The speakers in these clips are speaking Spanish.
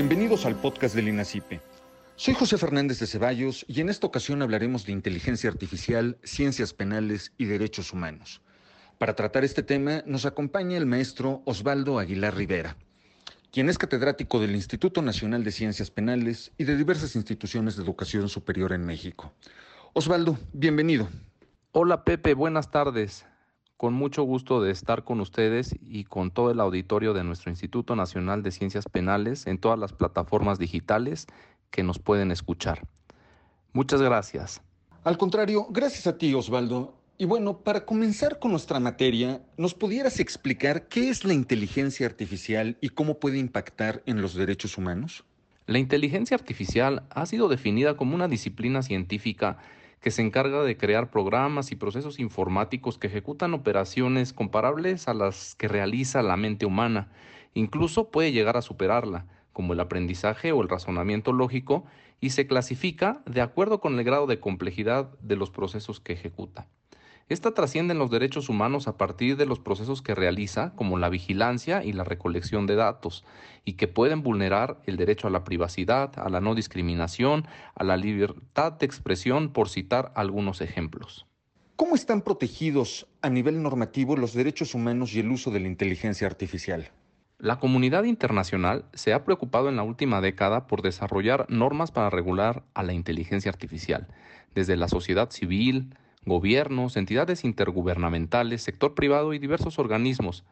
Bienvenidos al podcast del INACIPE. Soy José Fernández de Ceballos y en esta ocasión hablaremos de inteligencia artificial, ciencias penales y derechos humanos. Para tratar este tema nos acompaña el maestro Osvaldo Aguilar Rivera, quien es catedrático del Instituto Nacional de Ciencias Penales y de diversas instituciones de educación superior en México. Osvaldo, bienvenido. Hola Pepe, buenas tardes. Con mucho gusto de estar con ustedes y con todo el auditorio de nuestro Instituto Nacional de Ciencias Penales en todas las plataformas digitales que nos pueden escuchar. Muchas gracias. Al contrario, gracias a ti, Osvaldo. Y bueno, para comenzar con nuestra materia, ¿nos pudieras explicar qué es la inteligencia artificial y cómo puede impactar en los derechos humanos? La inteligencia artificial ha sido definida como una disciplina científica que se encarga de crear programas y procesos informáticos que ejecutan operaciones comparables a las que realiza la mente humana. Incluso puede llegar a superarla, como el aprendizaje o el razonamiento lógico, y se clasifica de acuerdo con el grado de complejidad de los procesos que ejecuta. Esta trasciende en los derechos humanos a partir de los procesos que realiza, como la vigilancia y la recolección de datos, y que pueden vulnerar el derecho a la privacidad, a la no discriminación, a la libertad de expresión, por citar algunos ejemplos. ¿Cómo están protegidos a nivel normativo los derechos humanos y el uso de la inteligencia artificial? La comunidad internacional se ha preocupado en la última década por desarrollar normas para regular a la inteligencia artificial, desde la sociedad civil, gobiernos, entidades intergubernamentales, sector privado y diversos organismos,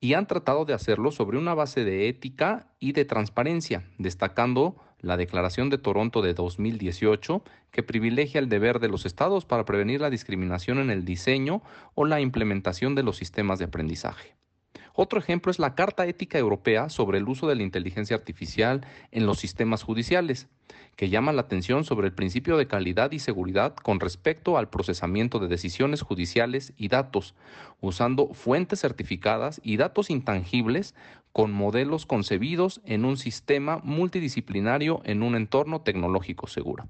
y han tratado de hacerlo sobre una base de ética y de transparencia, destacando la Declaración de Toronto de 2018, que privilegia el deber de los estados para prevenir la discriminación en el diseño o la implementación de los sistemas de aprendizaje. Otro ejemplo es la Carta Ética Europea sobre el uso de la inteligencia artificial en los sistemas judiciales, que llama la atención sobre el principio de calidad y seguridad con respecto al procesamiento de decisiones judiciales y datos, usando fuentes certificadas y datos intangibles con modelos concebidos en un sistema multidisciplinario en un entorno tecnológico seguro.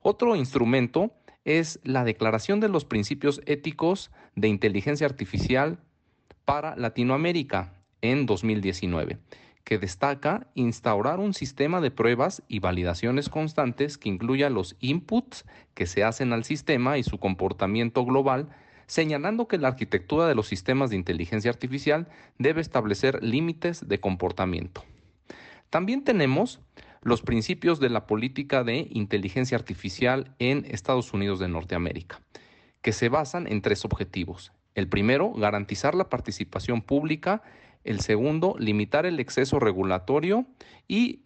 Otro instrumento es la Declaración de los Principios Éticos de Inteligencia Artificial para Latinoamérica en 2019, que destaca instaurar un sistema de pruebas y validaciones constantes que incluya los inputs que se hacen al sistema y su comportamiento global, señalando que la arquitectura de los sistemas de inteligencia artificial debe establecer límites de comportamiento. También tenemos los principios de la política de inteligencia artificial en Estados Unidos de Norteamérica, que se basan en tres objetivos. El primero, garantizar la participación pública. El segundo, limitar el exceso regulatorio. Y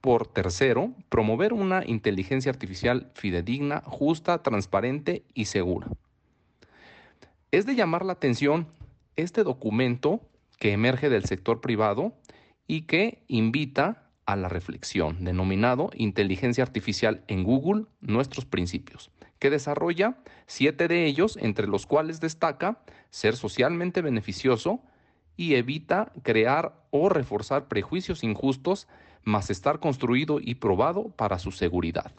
por tercero, promover una inteligencia artificial fidedigna, justa, transparente y segura. Es de llamar la atención este documento que emerge del sector privado y que invita a la reflexión, denominado Inteligencia Artificial en Google, nuestros principios, que desarrolla siete de ellos, entre los cuales destaca ser socialmente beneficioso y evita crear o reforzar prejuicios injustos, más estar construido y probado para su seguridad.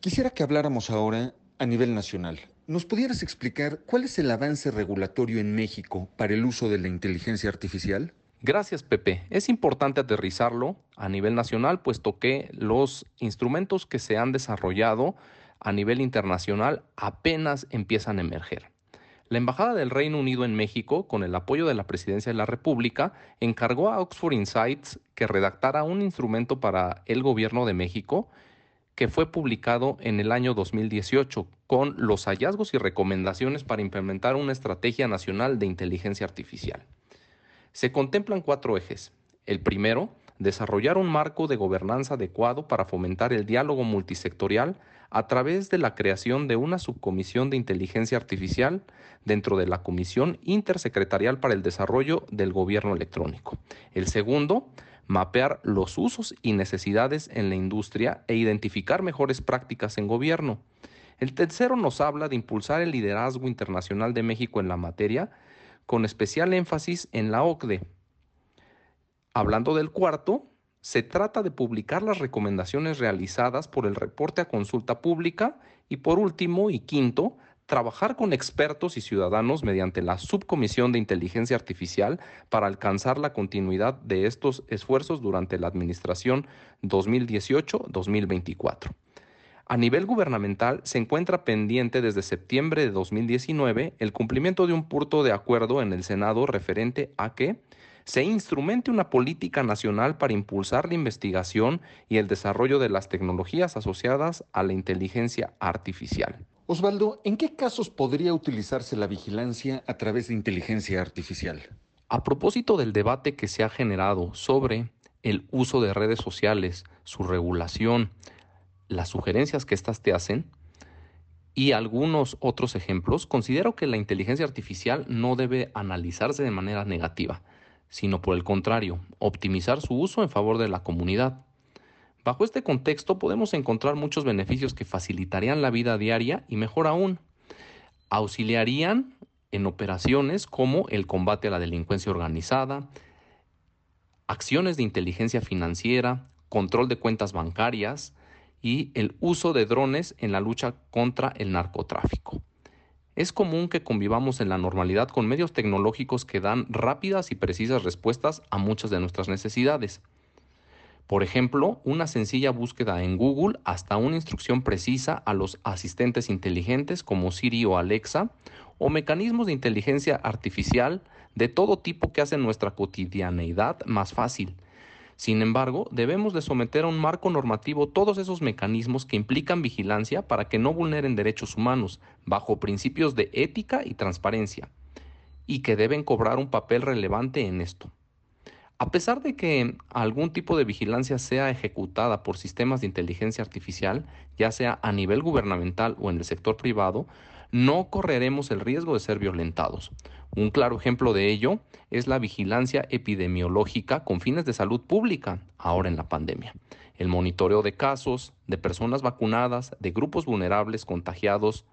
Quisiera que habláramos ahora a nivel nacional. ¿Nos pudieras explicar cuál es el avance regulatorio en México para el uso de la inteligencia artificial? Gracias, Pepe. Es importante aterrizarlo a nivel nacional, puesto que los instrumentos que se han desarrollado a nivel internacional apenas empiezan a emerger. La Embajada del Reino Unido en México, con el apoyo de la Presidencia de la República, encargó a Oxford Insights que redactara un instrumento para el Gobierno de México que fue publicado en el año 2018 con los hallazgos y recomendaciones para implementar una estrategia nacional de inteligencia artificial. Se contemplan cuatro ejes. El primero, desarrollar un marco de gobernanza adecuado para fomentar el diálogo multisectorial a través de la creación de una subcomisión de inteligencia artificial dentro de la Comisión Intersecretarial para el Desarrollo del Gobierno Electrónico. El segundo, mapear los usos y necesidades en la industria e identificar mejores prácticas en gobierno. El tercero nos habla de impulsar el liderazgo internacional de México en la materia con especial énfasis en la OCDE. Hablando del cuarto, se trata de publicar las recomendaciones realizadas por el reporte a consulta pública y por último y quinto, trabajar con expertos y ciudadanos mediante la Subcomisión de Inteligencia Artificial para alcanzar la continuidad de estos esfuerzos durante la administración 2018-2024. A nivel gubernamental, se encuentra pendiente desde septiembre de 2019 el cumplimiento de un punto de acuerdo en el Senado referente a que se instrumente una política nacional para impulsar la investigación y el desarrollo de las tecnologías asociadas a la inteligencia artificial. Osvaldo, ¿en qué casos podría utilizarse la vigilancia a través de inteligencia artificial? A propósito del debate que se ha generado sobre el uso de redes sociales, su regulación, las sugerencias que éstas te hacen y algunos otros ejemplos, considero que la inteligencia artificial no debe analizarse de manera negativa, sino por el contrario, optimizar su uso en favor de la comunidad. Bajo este contexto podemos encontrar muchos beneficios que facilitarían la vida diaria y mejor aún, auxiliarían en operaciones como el combate a la delincuencia organizada, acciones de inteligencia financiera, control de cuentas bancarias, y el uso de drones en la lucha contra el narcotráfico. Es común que convivamos en la normalidad con medios tecnológicos que dan rápidas y precisas respuestas a muchas de nuestras necesidades. Por ejemplo, una sencilla búsqueda en Google hasta una instrucción precisa a los asistentes inteligentes como Siri o Alexa, o mecanismos de inteligencia artificial de todo tipo que hacen nuestra cotidianeidad más fácil sin embargo, debemos de someter a un marco normativo todos esos mecanismos que implican vigilancia para que no vulneren derechos humanos, bajo principios de ética y transparencia, y que deben cobrar un papel relevante en esto. A pesar de que algún tipo de vigilancia sea ejecutada por sistemas de inteligencia artificial, ya sea a nivel gubernamental o en el sector privado, no correremos el riesgo de ser violentados. Un claro ejemplo de ello es la vigilancia epidemiológica con fines de salud pública, ahora en la pandemia. El monitoreo de casos, de personas vacunadas, de grupos vulnerables contagiados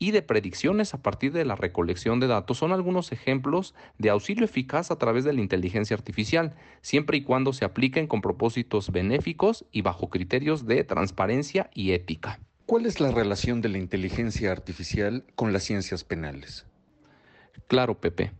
y de predicciones a partir de la recolección de datos son algunos ejemplos de auxilio eficaz a través de la inteligencia artificial, siempre y cuando se apliquen con propósitos benéficos y bajo criterios de transparencia y ética. ¿Cuál es la relación de la inteligencia artificial con las ciencias penales? Claro, Pepe.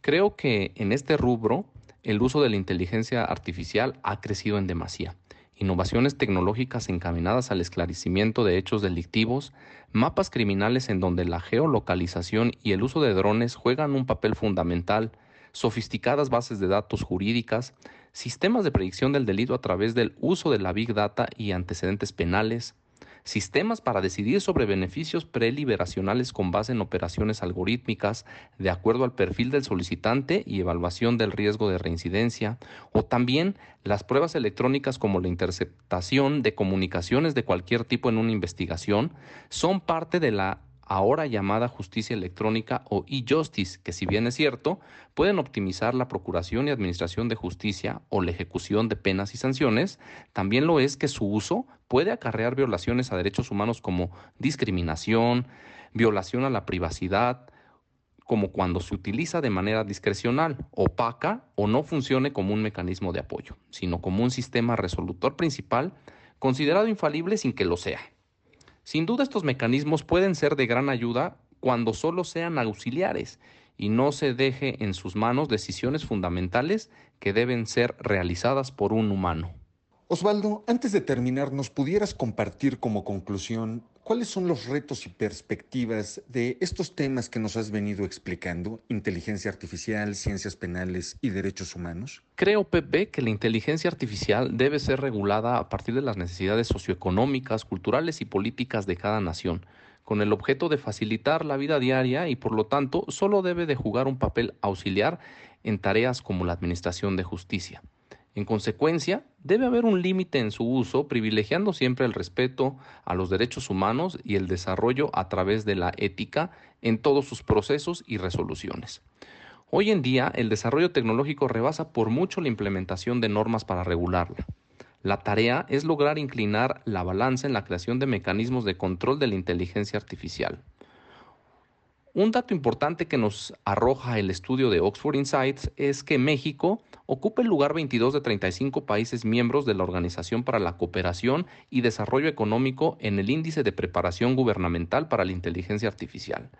Creo que en este rubro el uso de la inteligencia artificial ha crecido en demasía. Innovaciones tecnológicas encaminadas al esclarecimiento de hechos delictivos, mapas criminales en donde la geolocalización y el uso de drones juegan un papel fundamental, sofisticadas bases de datos jurídicas, sistemas de predicción del delito a través del uso de la Big Data y antecedentes penales, sistemas para decidir sobre beneficios preliberacionales con base en operaciones algorítmicas de acuerdo al perfil del solicitante y evaluación del riesgo de reincidencia, o también las pruebas electrónicas como la interceptación de comunicaciones de cualquier tipo en una investigación, son parte de la ahora llamada justicia electrónica o e-justice, que si bien es cierto, pueden optimizar la procuración y administración de justicia o la ejecución de penas y sanciones, también lo es que su uso puede acarrear violaciones a derechos humanos como discriminación, violación a la privacidad, como cuando se utiliza de manera discrecional, opaca o no funcione como un mecanismo de apoyo, sino como un sistema resolutor principal considerado infalible sin que lo sea. Sin duda estos mecanismos pueden ser de gran ayuda cuando solo sean auxiliares y no se deje en sus manos decisiones fundamentales que deben ser realizadas por un humano. Osvaldo, antes de terminar, ¿nos pudieras compartir como conclusión cuáles son los retos y perspectivas de estos temas que nos has venido explicando, inteligencia artificial, ciencias penales y derechos humanos? Creo, Pepe, que la inteligencia artificial debe ser regulada a partir de las necesidades socioeconómicas, culturales y políticas de cada nación con el objeto de facilitar la vida diaria y por lo tanto solo debe de jugar un papel auxiliar en tareas como la administración de justicia. En consecuencia, debe haber un límite en su uso, privilegiando siempre el respeto a los derechos humanos y el desarrollo a través de la ética en todos sus procesos y resoluciones. Hoy en día, el desarrollo tecnológico rebasa por mucho la implementación de normas para regularla. La tarea es lograr inclinar la balanza en la creación de mecanismos de control de la inteligencia artificial. Un dato importante que nos arroja el estudio de Oxford Insights es que México ocupa el lugar 22 de 35 países miembros de la Organización para la Cooperación y Desarrollo Económico en el índice de preparación gubernamental para la inteligencia artificial.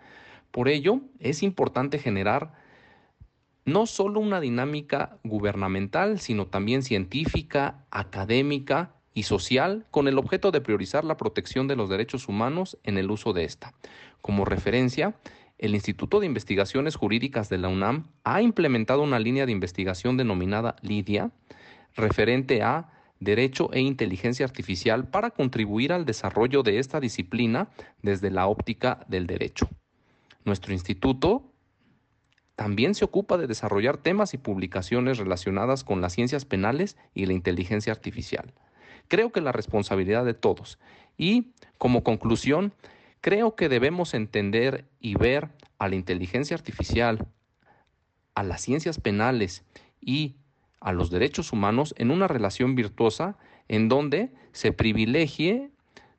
Por ello, es importante generar no solo una dinámica gubernamental, sino también científica, académica y social con el objeto de priorizar la protección de los derechos humanos en el uso de esta. Como referencia, el Instituto de Investigaciones Jurídicas de la UNAM ha implementado una línea de investigación denominada LIDIA, referente a Derecho e Inteligencia Artificial para contribuir al desarrollo de esta disciplina desde la óptica del derecho. Nuestro instituto también se ocupa de desarrollar temas y publicaciones relacionadas con las ciencias penales y la inteligencia artificial. Creo que la responsabilidad de todos. Y, como conclusión, Creo que debemos entender y ver a la inteligencia artificial, a las ciencias penales y a los derechos humanos en una relación virtuosa en donde se privilegie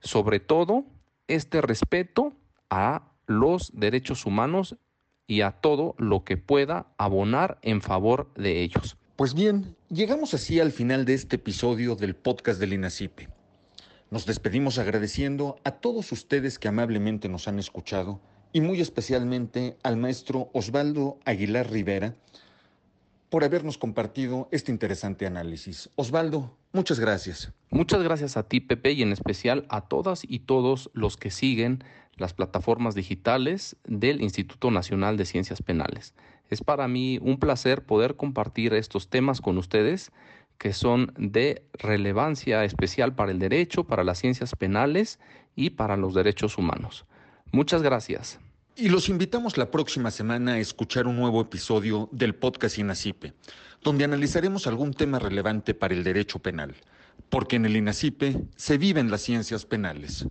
sobre todo este respeto a los derechos humanos y a todo lo que pueda abonar en favor de ellos. Pues bien, llegamos así al final de este episodio del podcast del INACIPE. Nos despedimos agradeciendo a todos ustedes que amablemente nos han escuchado y muy especialmente al maestro Osvaldo Aguilar Rivera por habernos compartido este interesante análisis. Osvaldo, muchas gracias. Muchas gracias a ti, Pepe, y en especial a todas y todos los que siguen las plataformas digitales del Instituto Nacional de Ciencias Penales. Es para mí un placer poder compartir estos temas con ustedes que son de relevancia especial para el derecho, para las ciencias penales y para los derechos humanos. Muchas gracias. Y los invitamos la próxima semana a escuchar un nuevo episodio del podcast INACIPE, donde analizaremos algún tema relevante para el derecho penal, porque en el INACIPE se viven las ciencias penales.